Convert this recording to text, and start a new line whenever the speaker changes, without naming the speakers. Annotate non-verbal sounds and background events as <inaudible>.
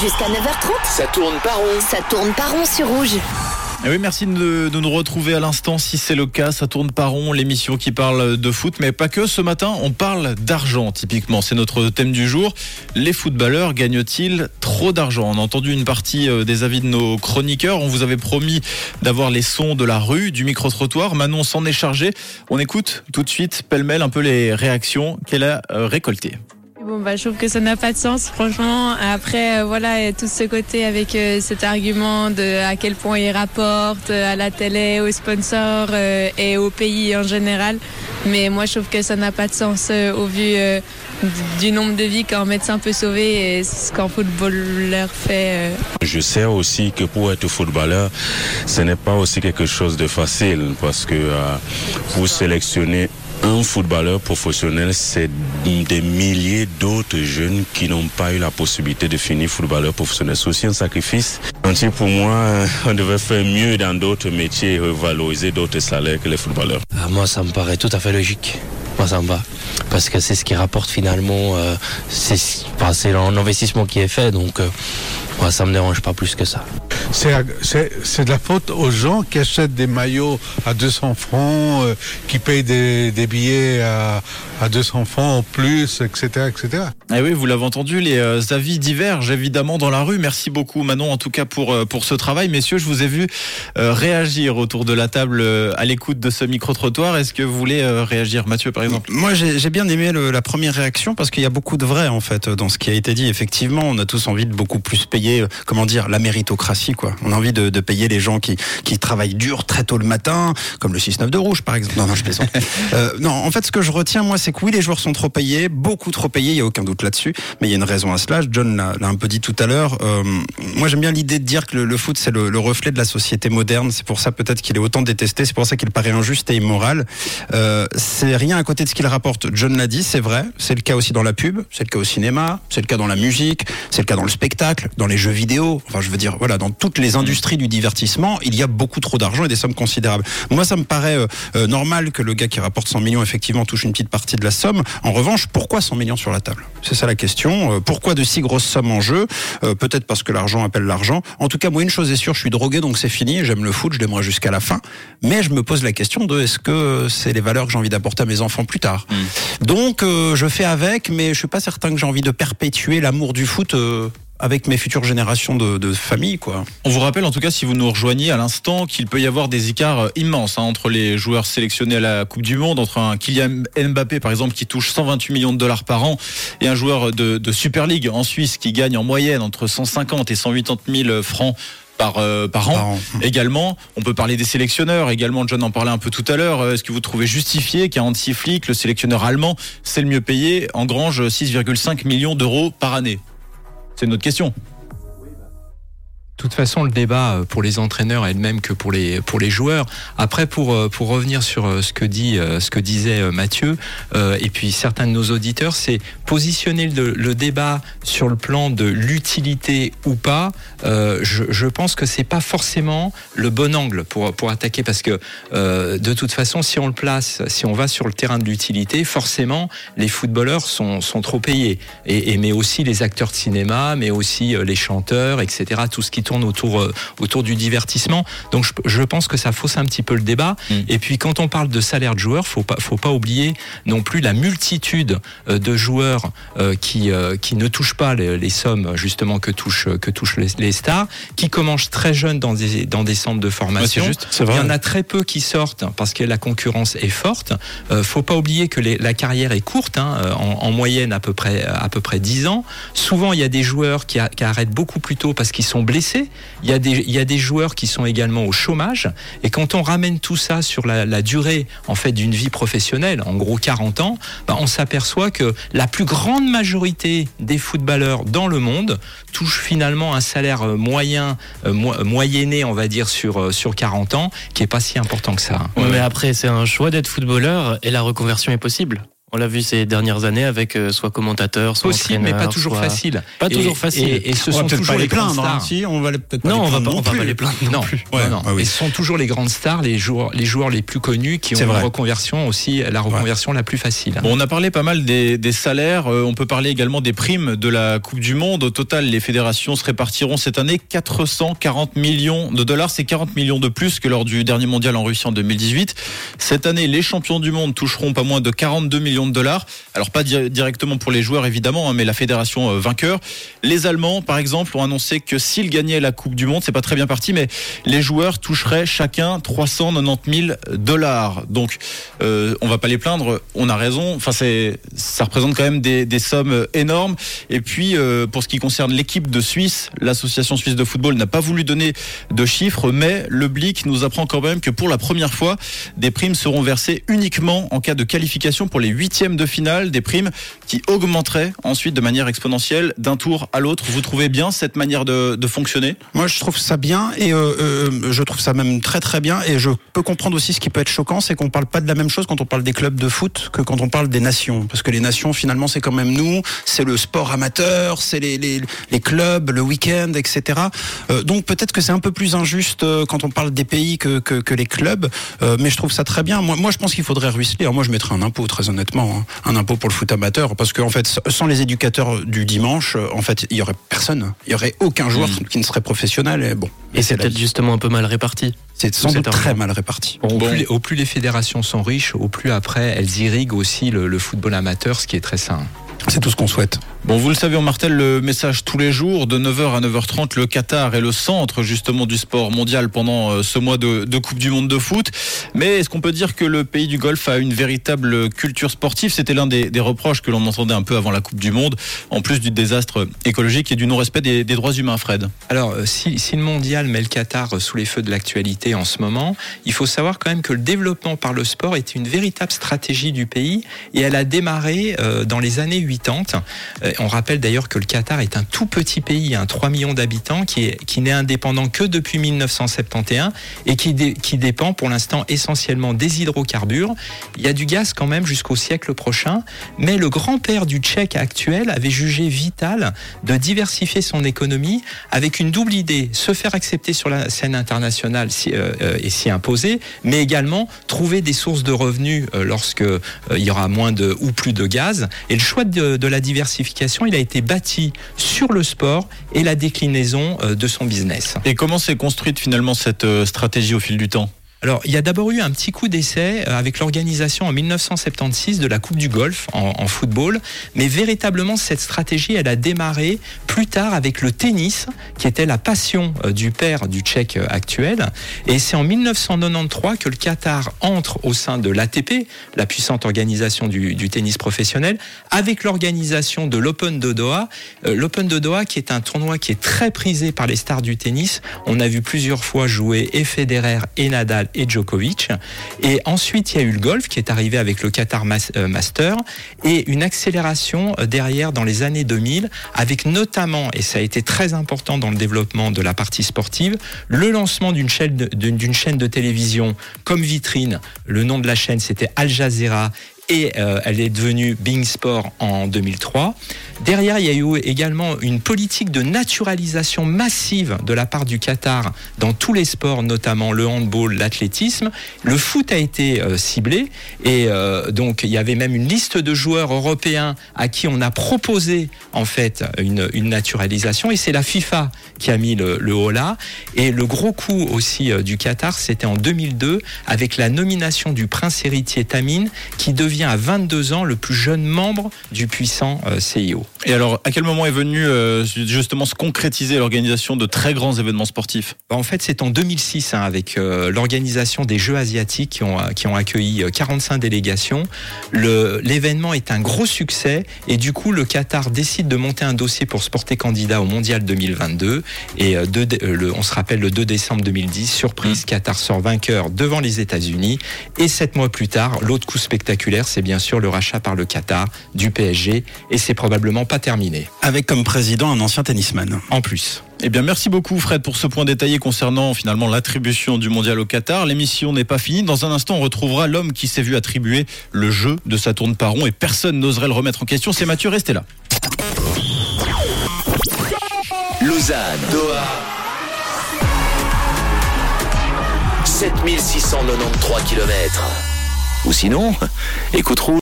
Jusqu'à 9h30,
Ça tourne pas rond.
ça tourne pas rond sur rouge.
Eh oui, merci de, de nous retrouver à l'instant. Si c'est le cas, ça tourne pas rond, l'émission qui parle de foot, mais pas que. Ce matin, on parle d'argent, typiquement. C'est notre thème du jour. Les footballeurs gagnent-ils trop d'argent? On a entendu une partie euh, des avis de nos chroniqueurs. On vous avait promis d'avoir les sons de la rue, du micro-trottoir. Manon s'en est chargé. On écoute tout de suite, pêle-mêle, un peu les réactions qu'elle a euh, récoltées.
Bon bah je trouve que ça n'a pas de sens franchement. Après euh, voilà tout ce côté avec euh, cet argument de à quel point il rapporte euh, à la télé, aux sponsors et au pays en général. Mais moi je trouve que ça n'a pas de sens au vu du nombre de vies qu'un médecin peut sauver et ce qu'un footballeur fait.
Je sais aussi que pour être footballeur, ce n'est pas aussi quelque chose de facile parce que pour sélectionner un footballeur professionnel, c'est des milliers d'autres jeunes qui n'ont pas eu la possibilité de finir footballeur professionnel. C'est aussi un sacrifice. Pour moi, euh, on devait faire mieux dans d'autres métiers et revaloriser d'autres salaires que les footballeurs.
Ah, moi, ça me paraît tout à fait logique. Moi, ça me va. Parce que c'est ce qui rapporte finalement, euh, c'est enfin, l'investissement qui est fait. Donc, euh, moi, ça me dérange pas plus que ça.
C'est c'est- c'est de la faute aux gens qui achètent des maillots à 200 francs, euh, qui payent des, des billets à, à 200 francs en plus, etc. etc.
Eh oui, vous l'avez entendu, les euh, avis divergent évidemment dans la rue. Merci beaucoup Manon en tout cas pour, euh, pour ce travail. Messieurs, je vous ai vu euh, réagir autour de la table euh, à l'écoute de ce micro-trottoir. Est-ce que vous voulez euh, réagir Mathieu par exemple?
Moi, j'ai bien aimé le- la première réaction parce qu'il y a beaucoup de vrai en fait dans ce qui a été dit. Effectivement, on a tous envie de beaucoup plus payer, euh, comment dire, la méritocratie quoi. On a envie de, de payer les gens qui qui travaillent dur très tôt le matin, comme le 6-9 de rouge par exemple. Non, non, je plaisante. <laughs> Euh, non, en fait, ce que je retiens moi, c'est que oui, les joueurs sont trop payés, beaucoup trop payés, il y a aucun doute là-dessus. Mais il y a une raison à cela. John l'a l'a un peu dit tout à l'heure. Euh, moi, j'aime bien l'idée de dire que le, le foot c'est le, le reflet de la société moderne. C'est pour ça peut-être qu'il est autant détesté. C'est pour ça qu'il paraît injuste et immoral. Euh, c'est rien à côté de ce qu'il rapporte. John l'a dit, c'est vrai. C'est le cas aussi dans la pub, c'est le cas au cinéma, c'est le cas dans la musique, c'est le cas dans le spectacle, dans les jeux vidéo. Enfin, je veux dire, voilà, dans toutes les industries du divertissement, il y a beaucoup trop d'argent et des sommes considérables. Moi, ça me paraît euh, euh, normal que le gars qui rapporte 100 millions effectivement touche une petite partie de la somme. En revanche, pourquoi 100 millions sur la table? C'est ça la question. Euh, pourquoi de si grosses sommes en jeu? Euh, Peut-être parce que l'argent appelle l'argent. En tout cas, moi, une chose est sûre, je suis drogué, donc c'est fini. J'aime le foot, je l'aimerai jusqu'à la fin. Mais je me pose la question de est-ce que c'est les valeurs que j'ai envie d'apporter à mes enfants plus tard? Donc, euh, je fais avec, mais je suis pas certain que j'ai envie de perpétuer l'amour du foot. Avec mes futures générations de, de famille, quoi.
On vous rappelle en tout cas si vous nous rejoignez à l'instant qu'il peut y avoir des écarts euh, immenses hein, entre les joueurs sélectionnés à la Coupe du Monde, entre un Kylian Mbappé par exemple qui touche 128 millions de dollars par an et un joueur de, de Super League en Suisse qui gagne en moyenne entre 150 et 180 000 francs par, euh, par an.
Par an.
Également, on peut parler des sélectionneurs. Également, John en parlait un peu tout à l'heure. Euh, Est-ce que vous trouvez justifié qu'un Hansi Flick, le sélectionneur allemand, c'est le mieux payé, engrange 6,5 millions d'euros par année? C'est notre question.
De toute façon, le débat euh, pour les entraîneurs est le même que pour les pour les joueurs. Après, pour euh, pour revenir sur euh, ce que dit ce que disait Mathieu euh, et puis certains de nos auditeurs, c'est positionner le, le débat sur le plan de l'utilité ou pas. Euh, je, je pense que c'est pas forcément le bon angle pour pour attaquer parce que euh, de toute façon, si on le place, si on va sur le terrain de l'utilité, forcément, les footballeurs sont sont trop payés et, et mais aussi les acteurs de cinéma, mais aussi les chanteurs, etc. Tout ce qui tourne autour euh, autour du divertissement. Donc je, je pense que ça fausse un petit peu le débat.
Mm.
Et puis quand on parle de salaire de joueurs, faut pas faut pas oublier non plus la multitude euh, de joueurs euh, qui qui ne touchent pas les, les sommes justement que touchent que touchent les, les stars, qui commencent très jeunes dans des dans des centres de formation.
Ouais, juste,
Il y en a très peu qui sortent parce que la concurrence est forte. Faut pas oublier que les- la carrière est courte, hein, en, en moyenne à peu près à peu près 10 ans. Souvent, il y a des joueurs qui, a- qui arrêtent beaucoup plus tôt parce qu'ils sont blessés. Il y a des il y a des joueurs qui sont également au chômage. Et quand on ramène tout ça sur la, la durée en fait d'une vie professionnelle, en gros 40 ans, bah, on s'aperçoit que la plus grande majorité des footballeurs dans le monde touchent finalement un salaire euh, moyen, euh, mo- moyenné, on va dire sur euh, sur 40 ans, qui est pas si important que ça.
Ouais, Mais après, c'est un choix d'être footballeur et la reconversion est possible.
On l'a vu ces dernières années avec euh, soit commentateur, soit
Possible, mais pas
entraîneur,
toujours
soit-
facile.
Pas
Et-
toujours facile.
Et, et ce
On
sont
peut-être
toujours
pas
les grandes
hein,
stars.
si, on va peut-être pas
Non,
les
on va pas,
non
on va pas les plaindre non,
Non,
plus.
Ouais,
non, non.
ah oui.
Et ce sont toujours les grandes stars, les joueurs, les joueurs les plus connus qui ont une reconversion aussi, la reconversion la plus facile.
Bon, on a parlé pas mal des, des salaires. euh, on peut parler également des primes de la Coupe du Monde. Au total, les fédérations se répartiront cette année 440 millions de dollars. C'est 40 millions de plus que lors du dernier mondial en Russie en 2018. Cette année, les champions du monde toucheront pas moins de 42 millions dollars. Alors pas di- directement pour les joueurs évidemment, hein, mais la fédération euh, vainqueur. Les Allemands, par exemple, ont annoncé que s'ils gagnaient la Coupe du Monde, c'est pas très bien parti, mais les joueurs toucheraient chacun 390 000 dollars. Donc, euh, on va pas les plaindre. On a raison. Enfin, c'est, ça représente quand même des, sommes énormes. Et puis, euh, pour ce qui concerne l'équipe de Suisse, l'association suisse de football n'a pas voulu donner de chiffres, mais le Blick nous apprend quand même que pour la première fois, des primes seront versées uniquement en cas de qualification pour les huitièmes de finale, des primes qui augmenteraient ensuite de manière exponentielle d'un tour à l'autre. Vous trouvez bien cette manière de, de fonctionner?
Moi, je trouve ça bien et euh, euh, je trouve ça même très très bien. Et je peux comprendre aussi ce qui peut être choquant, c'est qu'on parle pas de la même chose quand on parle des clubs de foot que quand on parle des nations. Parce que les nations, finalement, c'est quand même nous, c'est le sport amateur, c'est les, les, les clubs, le week-end, etc. Euh, donc peut-être que c'est un peu plus injuste euh, quand on parle des pays que, que, que les clubs. Euh, mais je trouve ça très bien. Moi, moi je pense qu'il faudrait ruisseler. Alors, moi, je mettrais un impôt, très honnêtement, hein. un impôt pour le foot amateur, parce qu'en fait, sans les éducateurs du dimanche, euh, en fait, il y aurait personne. Il y aurait aucun joueur qui ne serait professionnel. Et bon,
Et c'est peut-être justement un peu mal réparti.
C'est sans
cet
doute très mal réparti.
Bon, au,
Bon.
Plus, les- au plus les fédérations sont riches, au plus après elles irriguent aussi le, le football amateur, ce qui est très sain.
C'est tout ce qu'on souhaite.
Bon, vous le savez, on martèle le message tous les jours, de 9h à 9h30. Le Qatar est le centre justement du sport mondial pendant euh, ce mois de, Coupe du Monde de foot. Mais est-ce qu'on peut dire que le pays du Golfe a une véritable culture sportive? C'était l'un des, reproches que l'on entendait un peu avant la Coupe du Monde, en plus du désastre écologique et du non-respect des, droits humains, Fred.
Alors, euh, si, le mondial met le Qatar euh, sous les feux de l'actualité en ce moment, il faut savoir quand même que le développement par le sport est une véritable stratégie du pays et elle a démarré dans les années 80. Euh, on rappelle d'ailleurs que le Qatar est un tout petit pays, un 3 millions d'habitants, qui qui n'est indépendant que depuis 1971 et qui, qui dépend pour l'instant essentiellement des hydrocarbures. Il y a du gaz quand même jusqu'au siècle prochain, mais le grand-père du Tchèque actuel avait jugé vital de diversifier son économie avec une double idée, se faire accepter sur la scène internationale si- euh, euh, et s'y imposer, mais également trouver des sources de revenus euh, lorsque euh, il y aura moins de ou plus de gaz. Et le choix de la diversification, il a été bâti sur le sport et la déclinaison euh, de son business.
Et comment s'est construite finalement cette euh, stratégie au fil du temps?
Alors, il y a d'abord eu un petit coup d'essai euh, avec l'organisation en 1976 de la Coupe du Golfe en, football, mais véritablement cette stratégie, elle a démarré plus tard avec le tennis, qui était la passion euh, du père du Tchèque euh, actuel. Et c'est en 1993 que le Qatar entre au sein de l'ATP, la puissante organisation du, du tennis professionnel, avec l'organisation de l'Open de Doha. L'Open de Doha, qui est un tournoi qui est très prisé par les stars du tennis. On a vu plusieurs fois jouer et Federer et Nadal et Djokovic. Et ensuite, il y a eu le golf qui est arrivé avec le Qatar euh, Master et une accélération euh, derrière dans les années 2000 avec notamment, et ça a été très important dans le développement de la partie sportive, le lancement d'une chaîne d'une chaîne de télévision comme vitrine. Le nom de la chaîne, c'était Al Jazeera et euh, elle est devenue Bing Sport en 2003. Derrière, il y a eu également une politique de naturalisation massive de la part du Qatar dans tous les sports, notamment le handball, l'athlétisme. Le foot a été euh, ciblé et euh, donc il y avait même une liste de joueurs européens à qui on a proposé en fait une, une naturalisation et c'est la FIFA qui a mis le, le haut là. Et le gros coup aussi euh, du Qatar, c'était en 2002 avec la nomination du prince héritier Tamim qui devient à 22 ans le plus jeune membre du puissant euh, CIO.
Et alors, à quel moment est venu euh, justement se concrétiser l'organisation de très grands événements sportifs?
En fait, c'est en 2006 hein, avec euh, l'organisation des Jeux asiatiques qui ont, qui ont accueilli euh, 45 délégations. L'événement est un gros succès et du coup, le Qatar décide de monter un dossier pour se porter candidat au Mondial 2022. Et le- on se rappelle le 2 décembre 2010, surprise, Qatar sort vainqueur devant les États-Unis. Et sept mois plus tard, l'autre coup spectaculaire, c'est bien sûr le rachat par le Qatar du PSG et c'est probablement pas terminé.
Avec comme président un ancien tennisman.
En plus.
Eh bien, merci beaucoup Fred pour ce point détaillé concernant finalement l'attribution du mondial au Qatar. L'émission n'est pas finie. Dans un instant, on retrouvera l'homme qui s'est vu attribuer le jeu de sa tourne par rond et personne n'oserait le remettre en question. C'est Mathieu, restez là.
Lausanne, Doha. 7693 km. Ou sinon, écoute Rouge.